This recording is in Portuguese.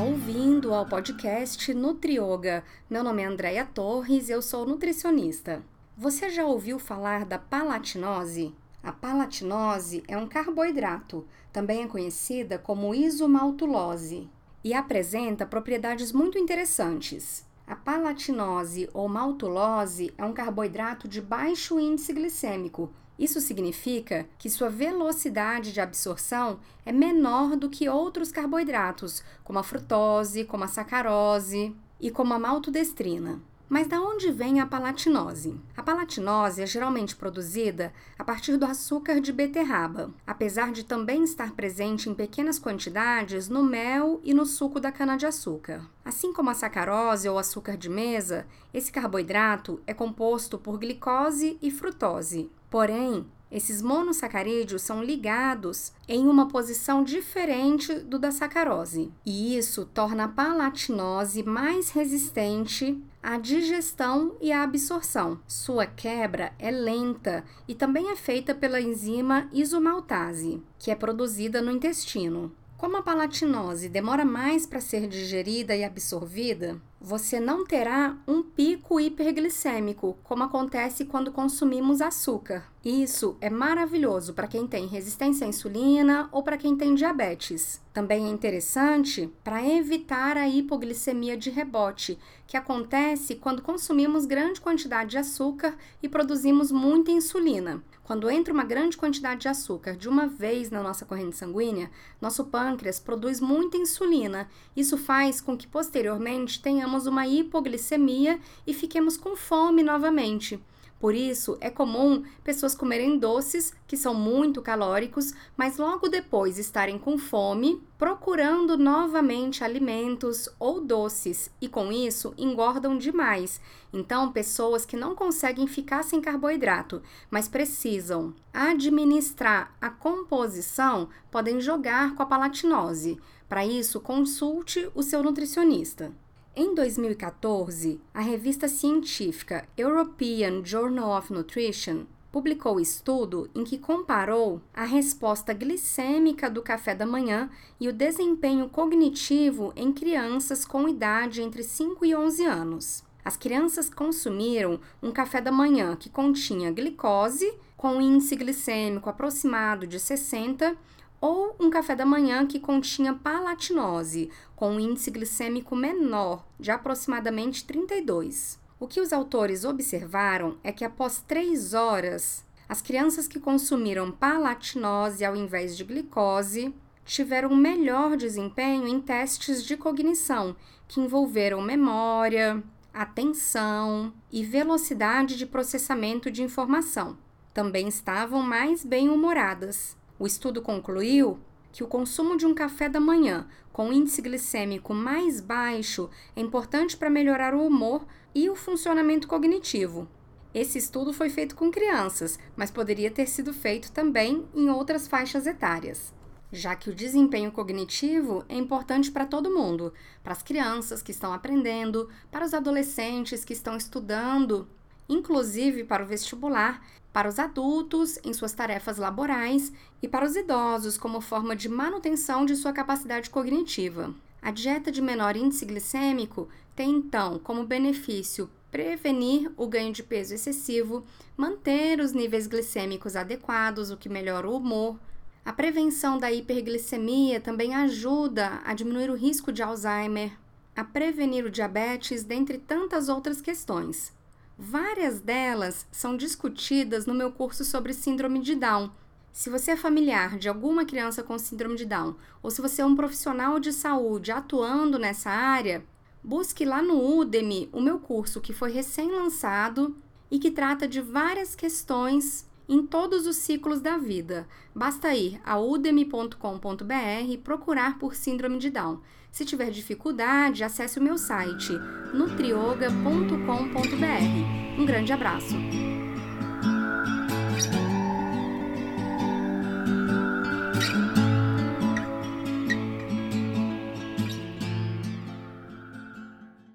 ouvindo ao podcast Nutrioga. Meu nome é Andréia Torres eu sou nutricionista. Você já ouviu falar da palatinose? A palatinose é um carboidrato, também é conhecida como isomaltulose, e apresenta propriedades muito interessantes. A palatinose ou maltulose é um carboidrato de baixo índice glicêmico, isso significa que sua velocidade de absorção é menor do que outros carboidratos, como a frutose, como a sacarose e como a maltodestrina. Mas da onde vem a palatinose? A palatinose é geralmente produzida a partir do açúcar de beterraba, apesar de também estar presente em pequenas quantidades no mel e no suco da cana-de-açúcar. Assim como a sacarose ou açúcar de mesa, esse carboidrato é composto por glicose e frutose. Porém, esses monossacarídeos são ligados em uma posição diferente do da sacarose, e isso torna a palatinose mais resistente à digestão e à absorção. Sua quebra é lenta e também é feita pela enzima isomaltase, que é produzida no intestino. Como a palatinose demora mais para ser digerida e absorvida, você não terá um pico hiperglicêmico, como acontece quando consumimos açúcar. Isso é maravilhoso para quem tem resistência à insulina ou para quem tem diabetes. Também é interessante para evitar a hipoglicemia de rebote, que acontece quando consumimos grande quantidade de açúcar e produzimos muita insulina. Quando entra uma grande quantidade de açúcar de uma vez na nossa corrente sanguínea, nosso pâncreas produz muita insulina. Isso faz com que posteriormente tenhamos uma hipoglicemia e fiquemos com fome novamente. Por isso, é comum pessoas comerem doces que são muito calóricos, mas logo depois estarem com fome, procurando novamente alimentos ou doces e com isso engordam demais. Então, pessoas que não conseguem ficar sem carboidrato, mas precisam administrar a composição, podem jogar com a palatinose. Para isso, consulte o seu nutricionista. Em 2014, a revista científica European Journal of Nutrition publicou estudo em que comparou a resposta glicêmica do café da manhã e o desempenho cognitivo em crianças com idade entre 5 e 11 anos. As crianças consumiram um café da manhã que continha glicose, com índice glicêmico aproximado de 60, ou um café da manhã que continha palatinose, com um índice glicêmico menor, de aproximadamente 32. O que os autores observaram é que após três horas, as crianças que consumiram palatinose ao invés de glicose tiveram um melhor desempenho em testes de cognição, que envolveram memória, atenção e velocidade de processamento de informação. Também estavam mais bem-humoradas. O estudo concluiu que o consumo de um café da manhã com índice glicêmico mais baixo é importante para melhorar o humor e o funcionamento cognitivo. Esse estudo foi feito com crianças, mas poderia ter sido feito também em outras faixas etárias, já que o desempenho cognitivo é importante para todo mundo, para as crianças que estão aprendendo, para os adolescentes que estão estudando, inclusive para o vestibular para os adultos em suas tarefas laborais e para os idosos como forma de manutenção de sua capacidade cognitiva. A dieta de menor índice glicêmico tem então como benefício prevenir o ganho de peso excessivo, manter os níveis glicêmicos adequados, o que melhora o humor. A prevenção da hiperglicemia também ajuda a diminuir o risco de Alzheimer, a prevenir o diabetes, dentre tantas outras questões. Várias delas são discutidas no meu curso sobre síndrome de Down. Se você é familiar de alguma criança com síndrome de Down ou se você é um profissional de saúde atuando nessa área, busque lá no Udemy o meu curso que foi recém-lançado e que trata de várias questões em todos os ciclos da vida. Basta ir a udemy.com.br e procurar por Síndrome de Down. Se tiver dificuldade, acesse o meu site nutrioga.com.br. Um grande abraço!